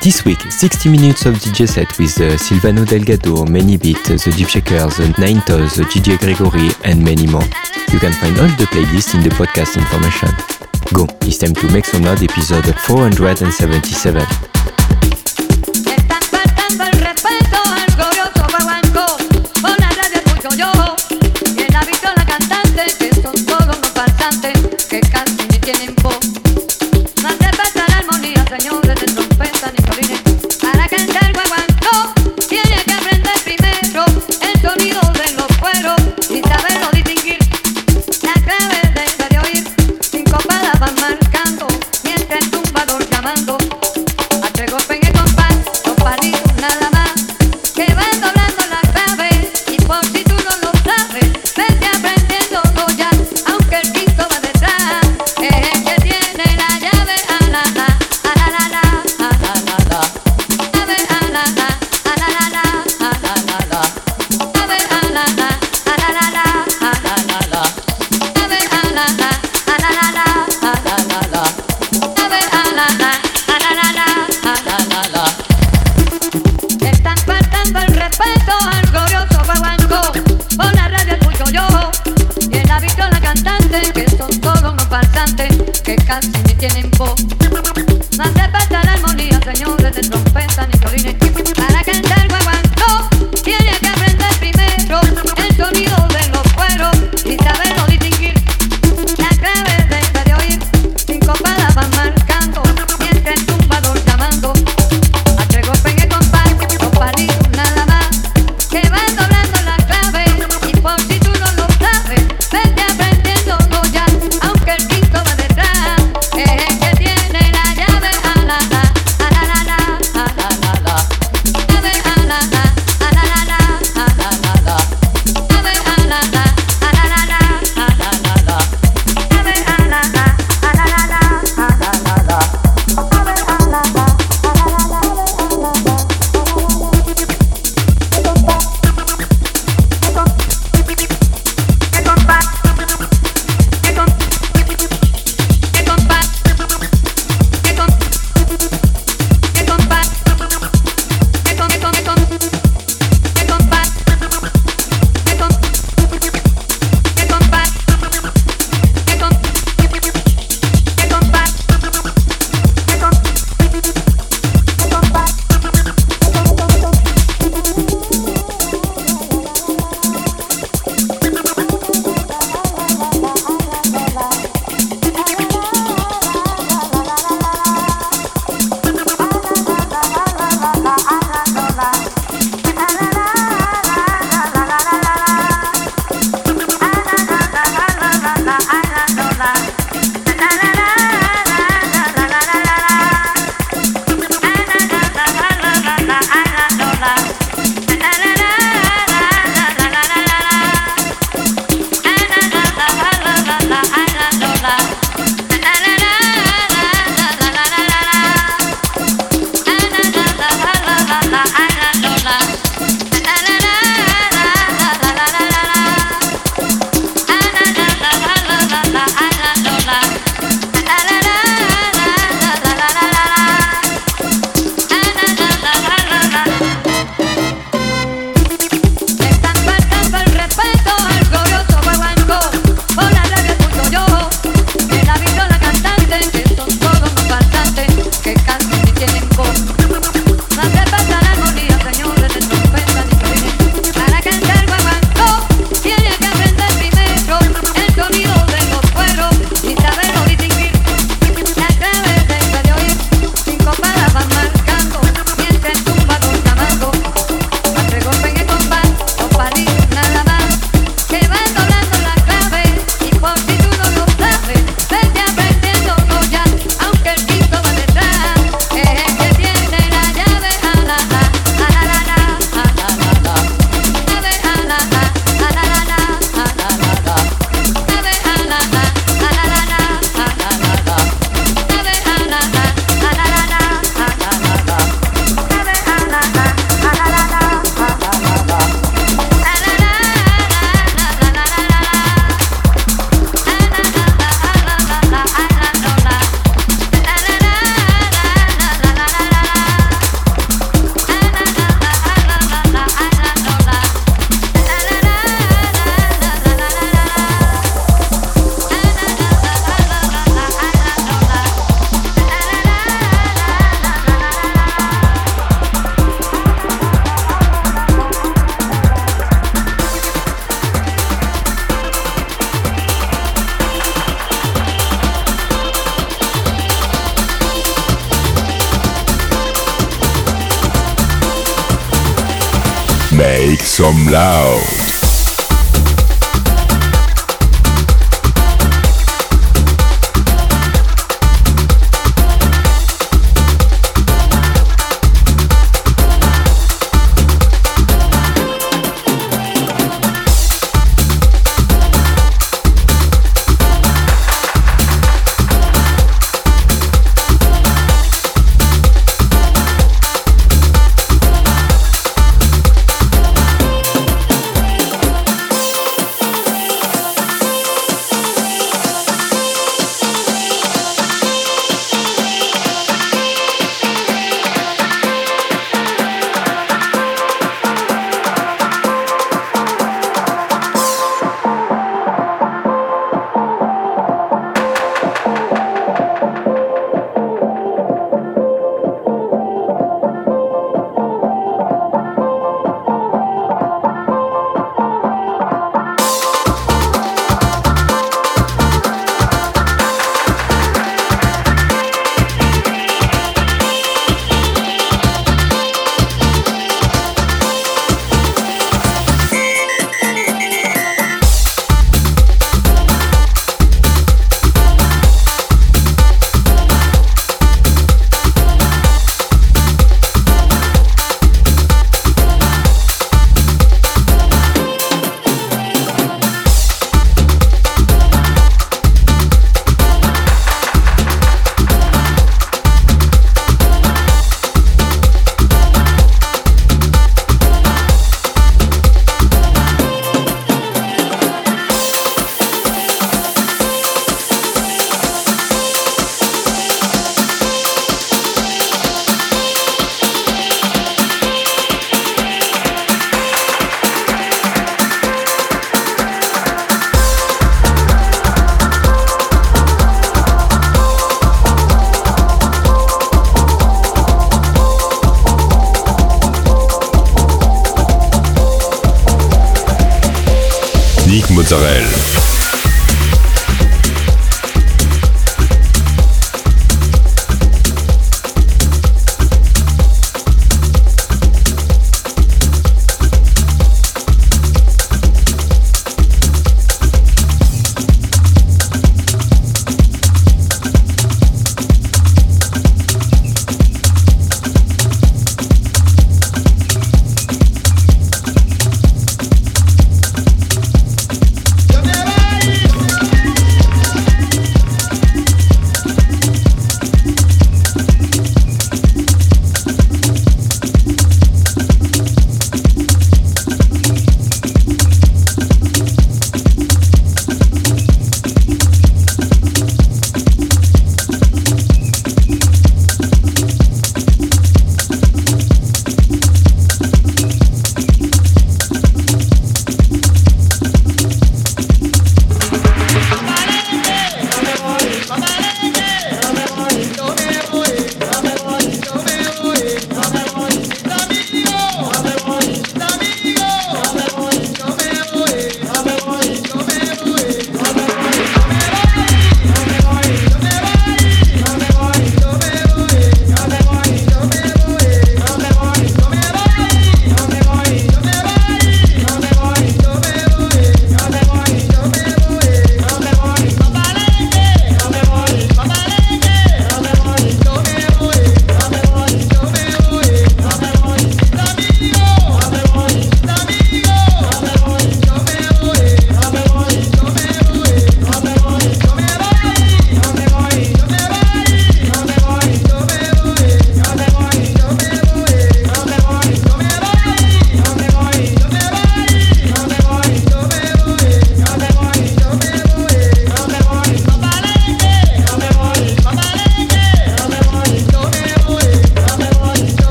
This week, 60 minutes of DJ set with uh, Silvano Delgado, Many Beat, uh, The Deep Shakers, The Nine Toes, uh, DJ Gregory, and many more. You can find all the playlists in the podcast information. Go, it's time to make some loud episode 477.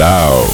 Loud.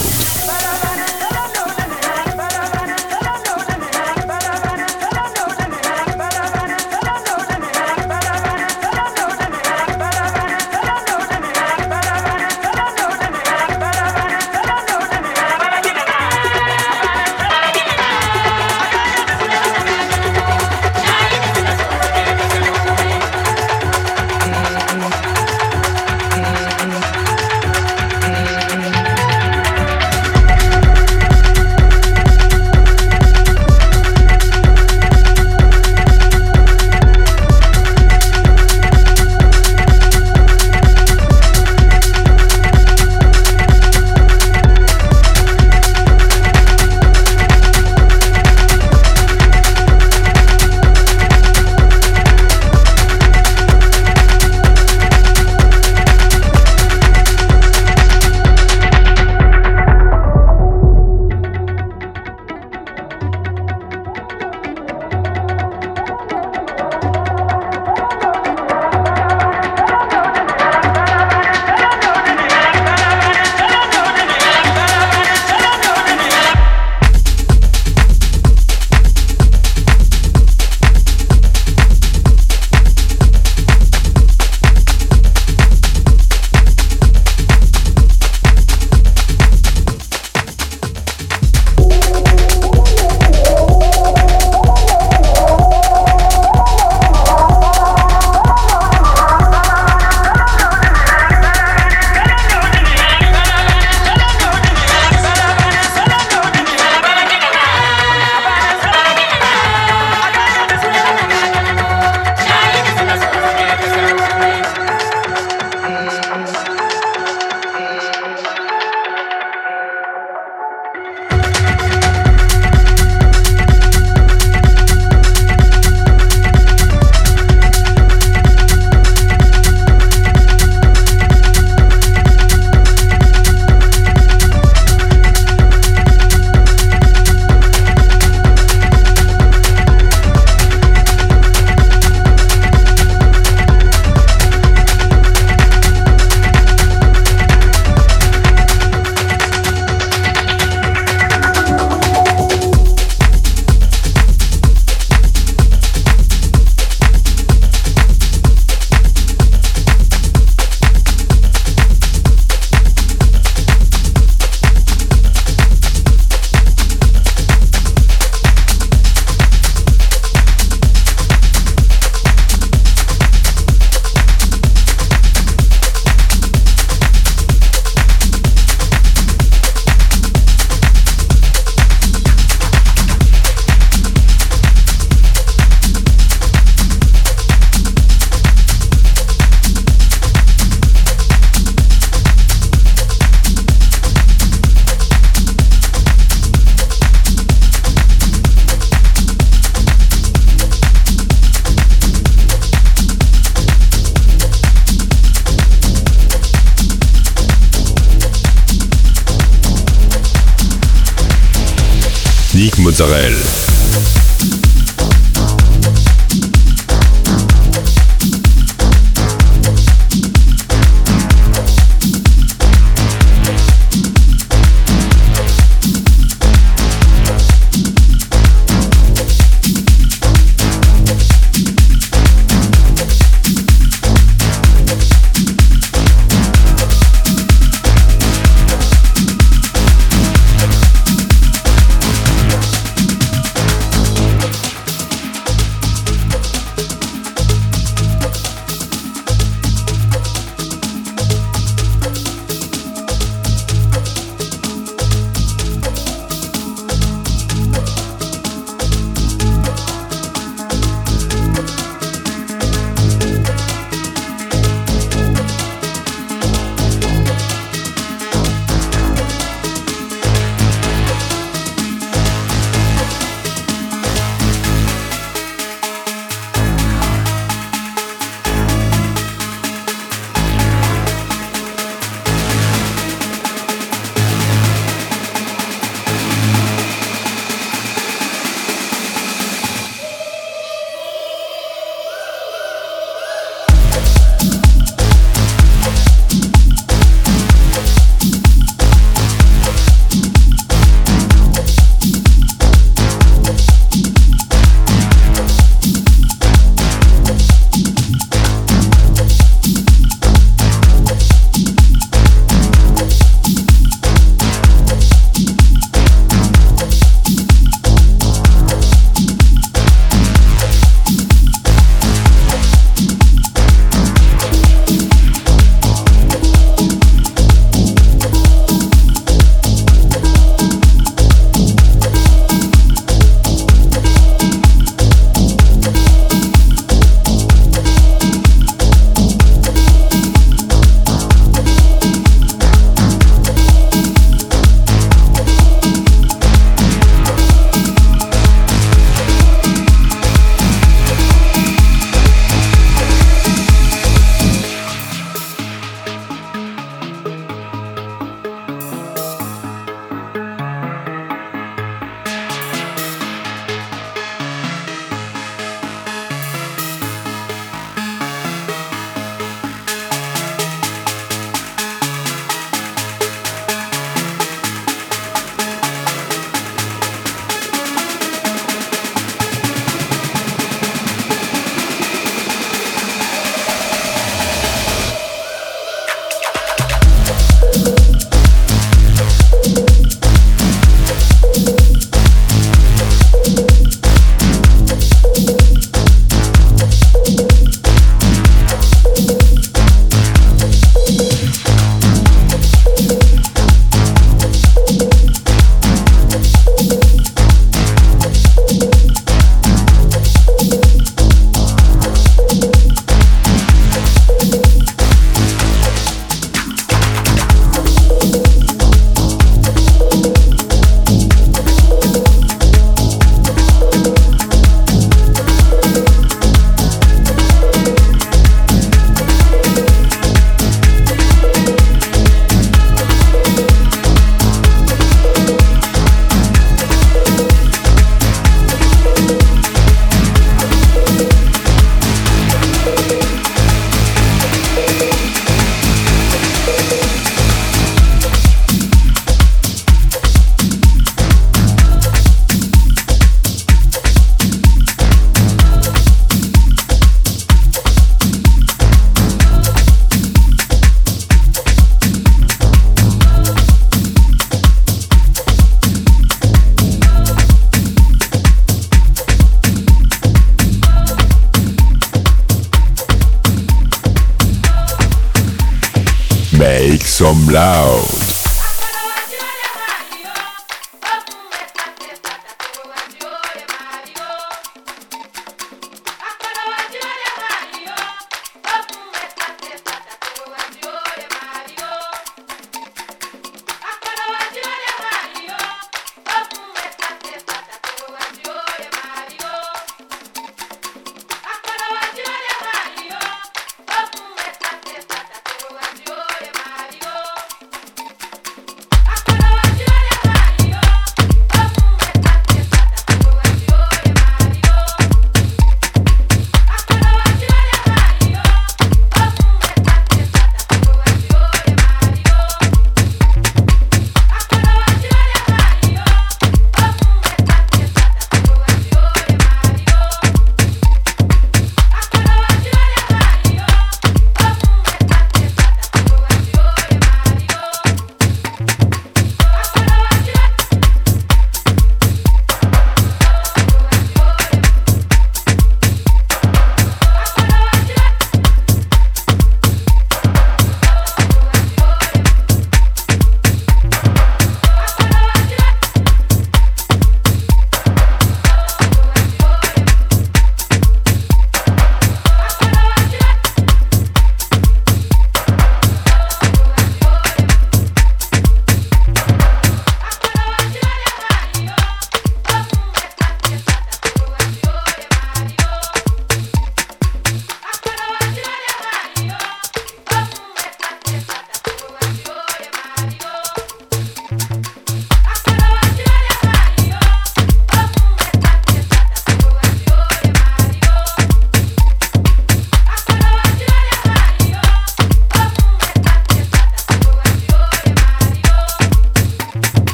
Mozzarella.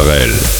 Israël.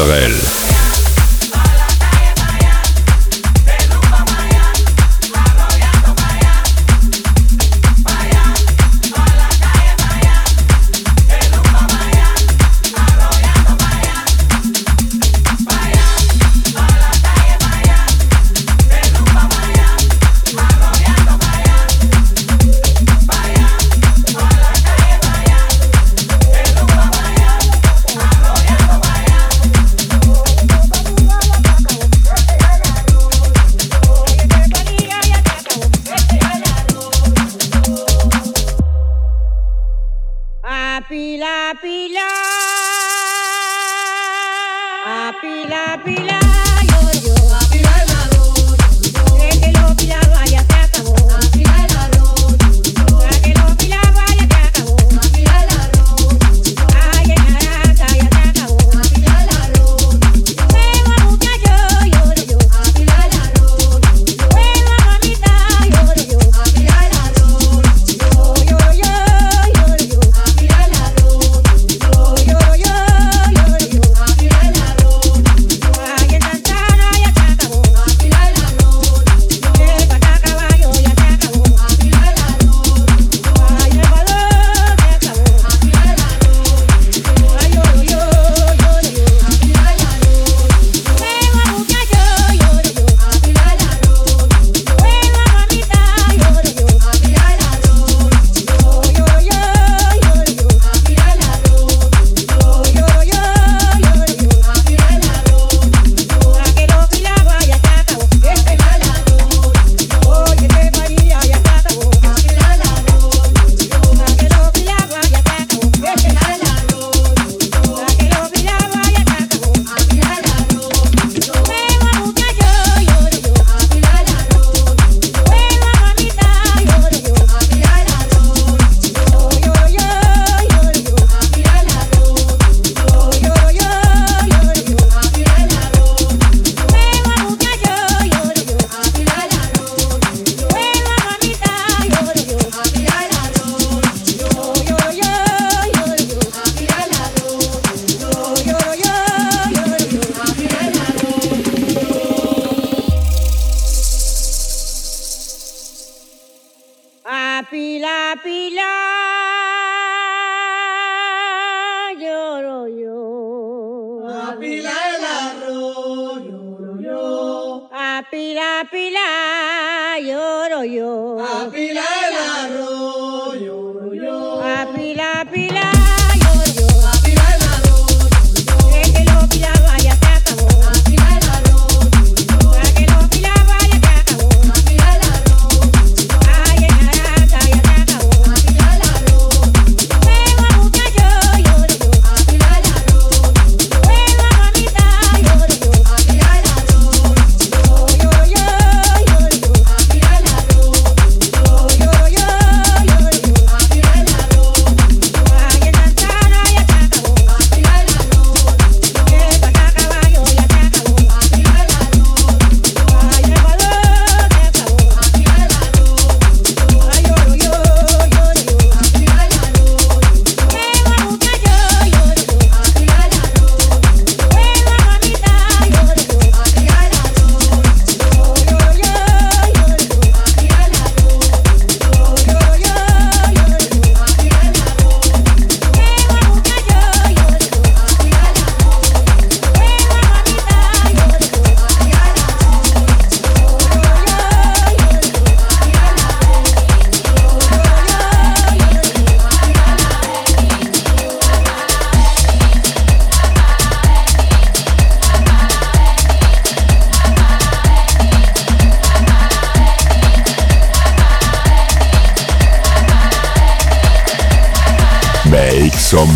Israël.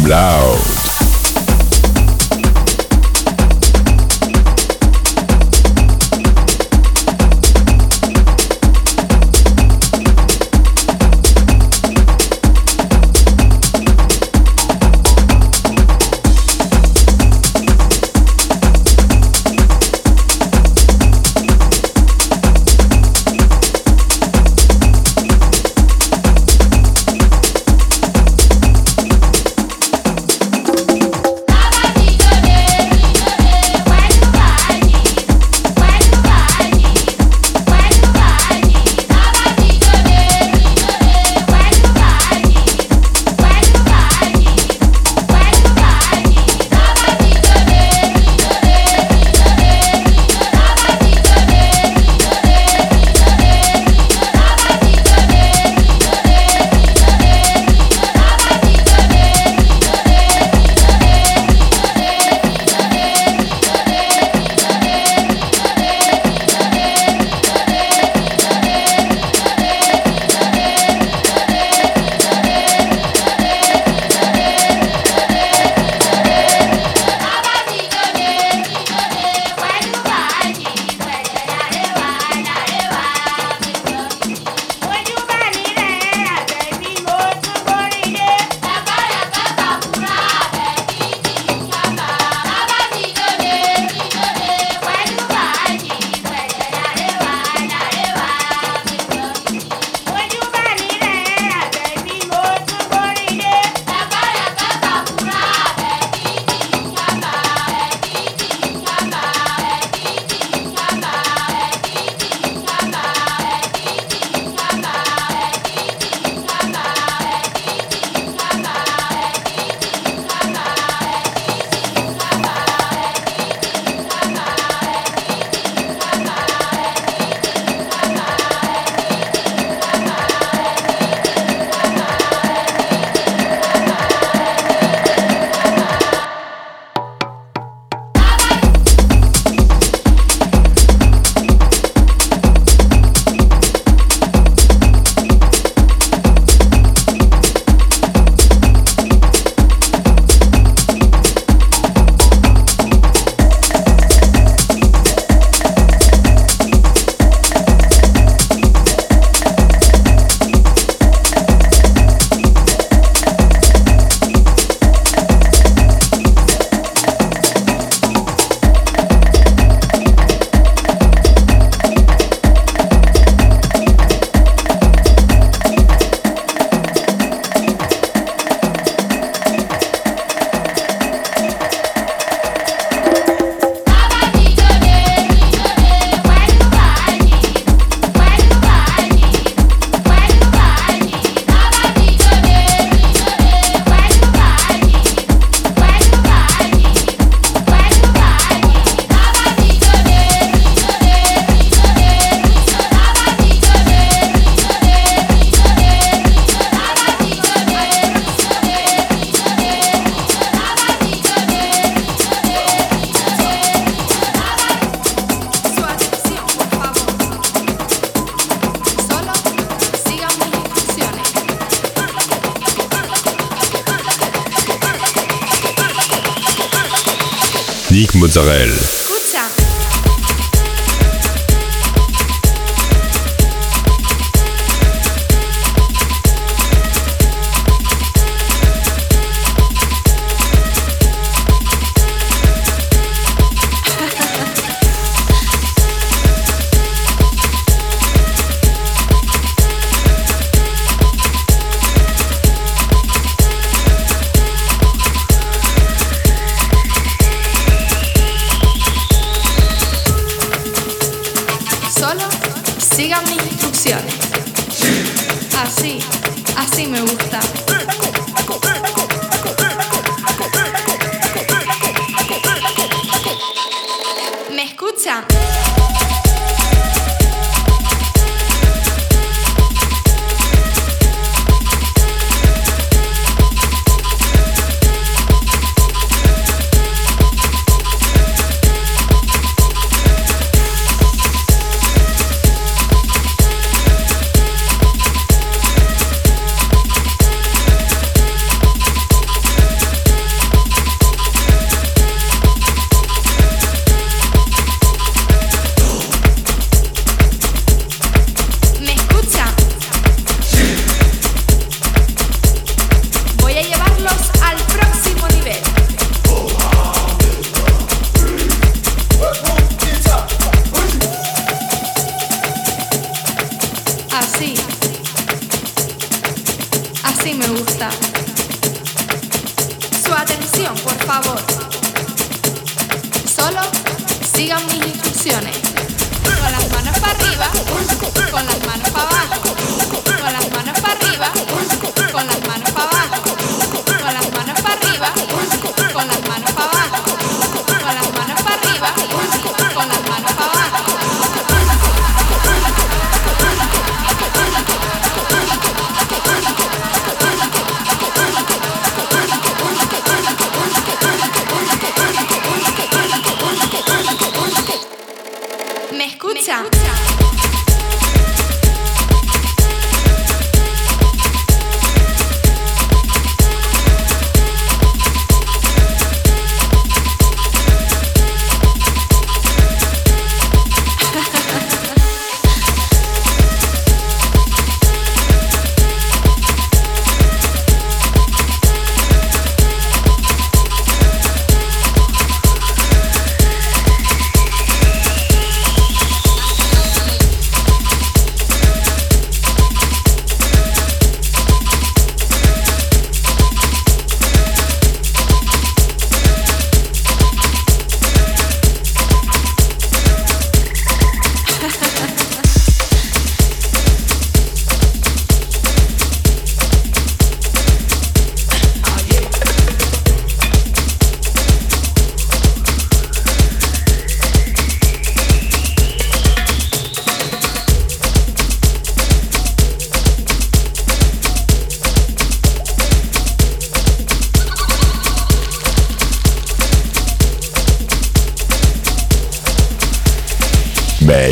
Blau. Nick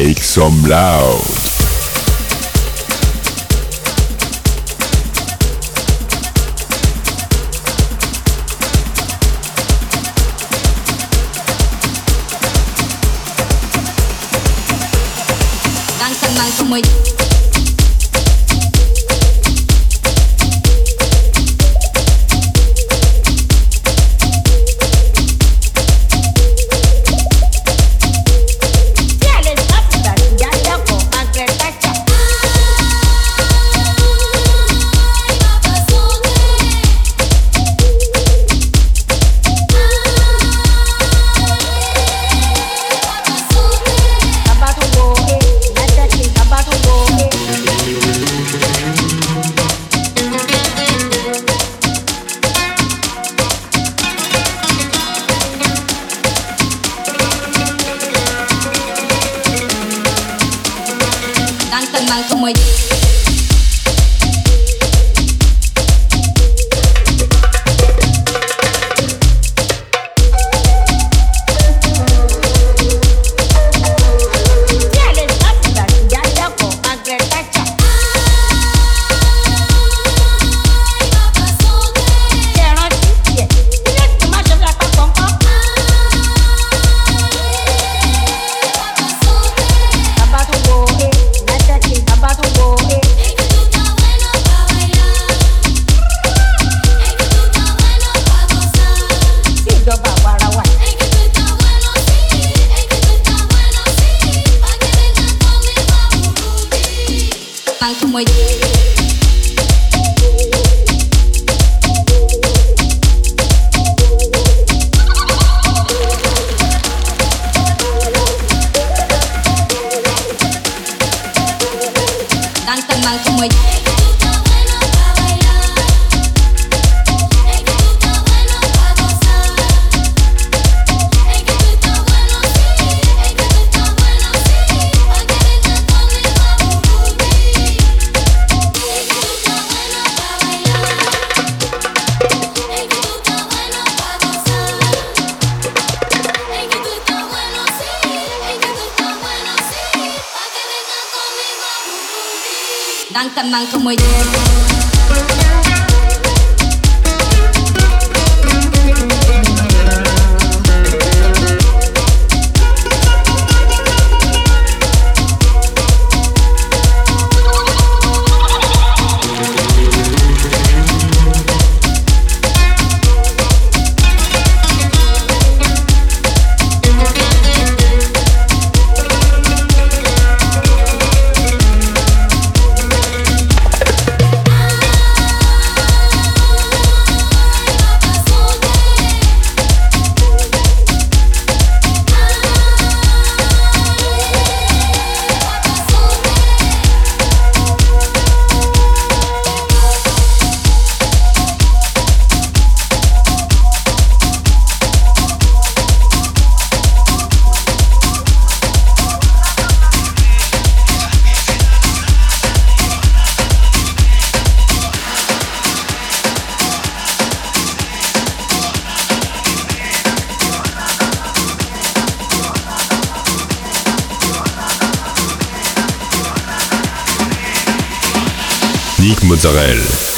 Mozzarella. some loud. Israel.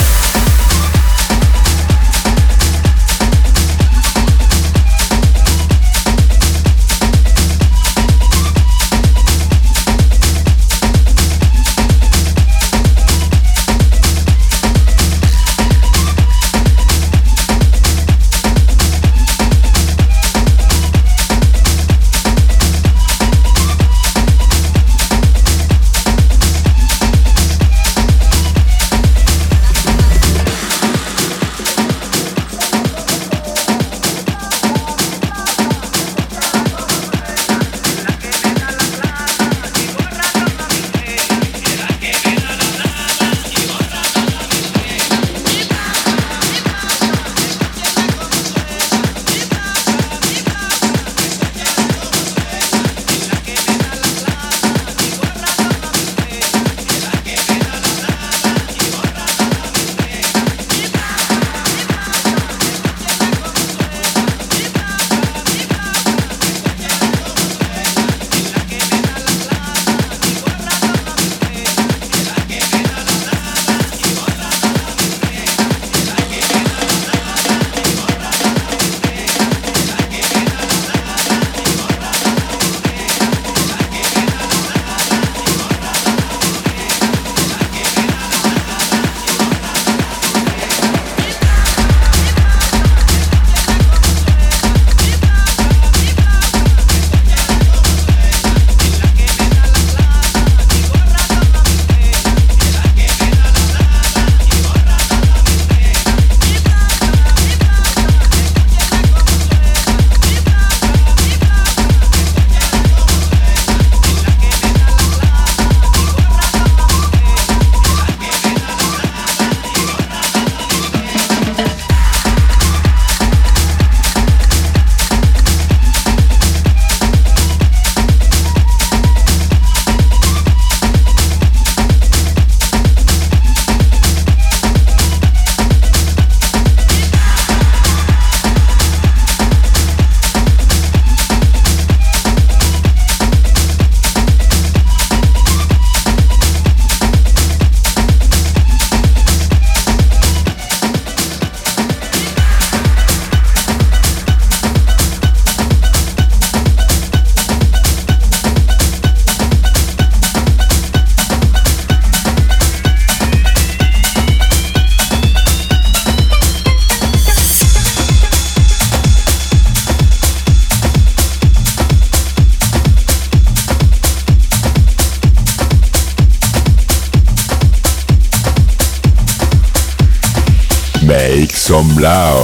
Ciao.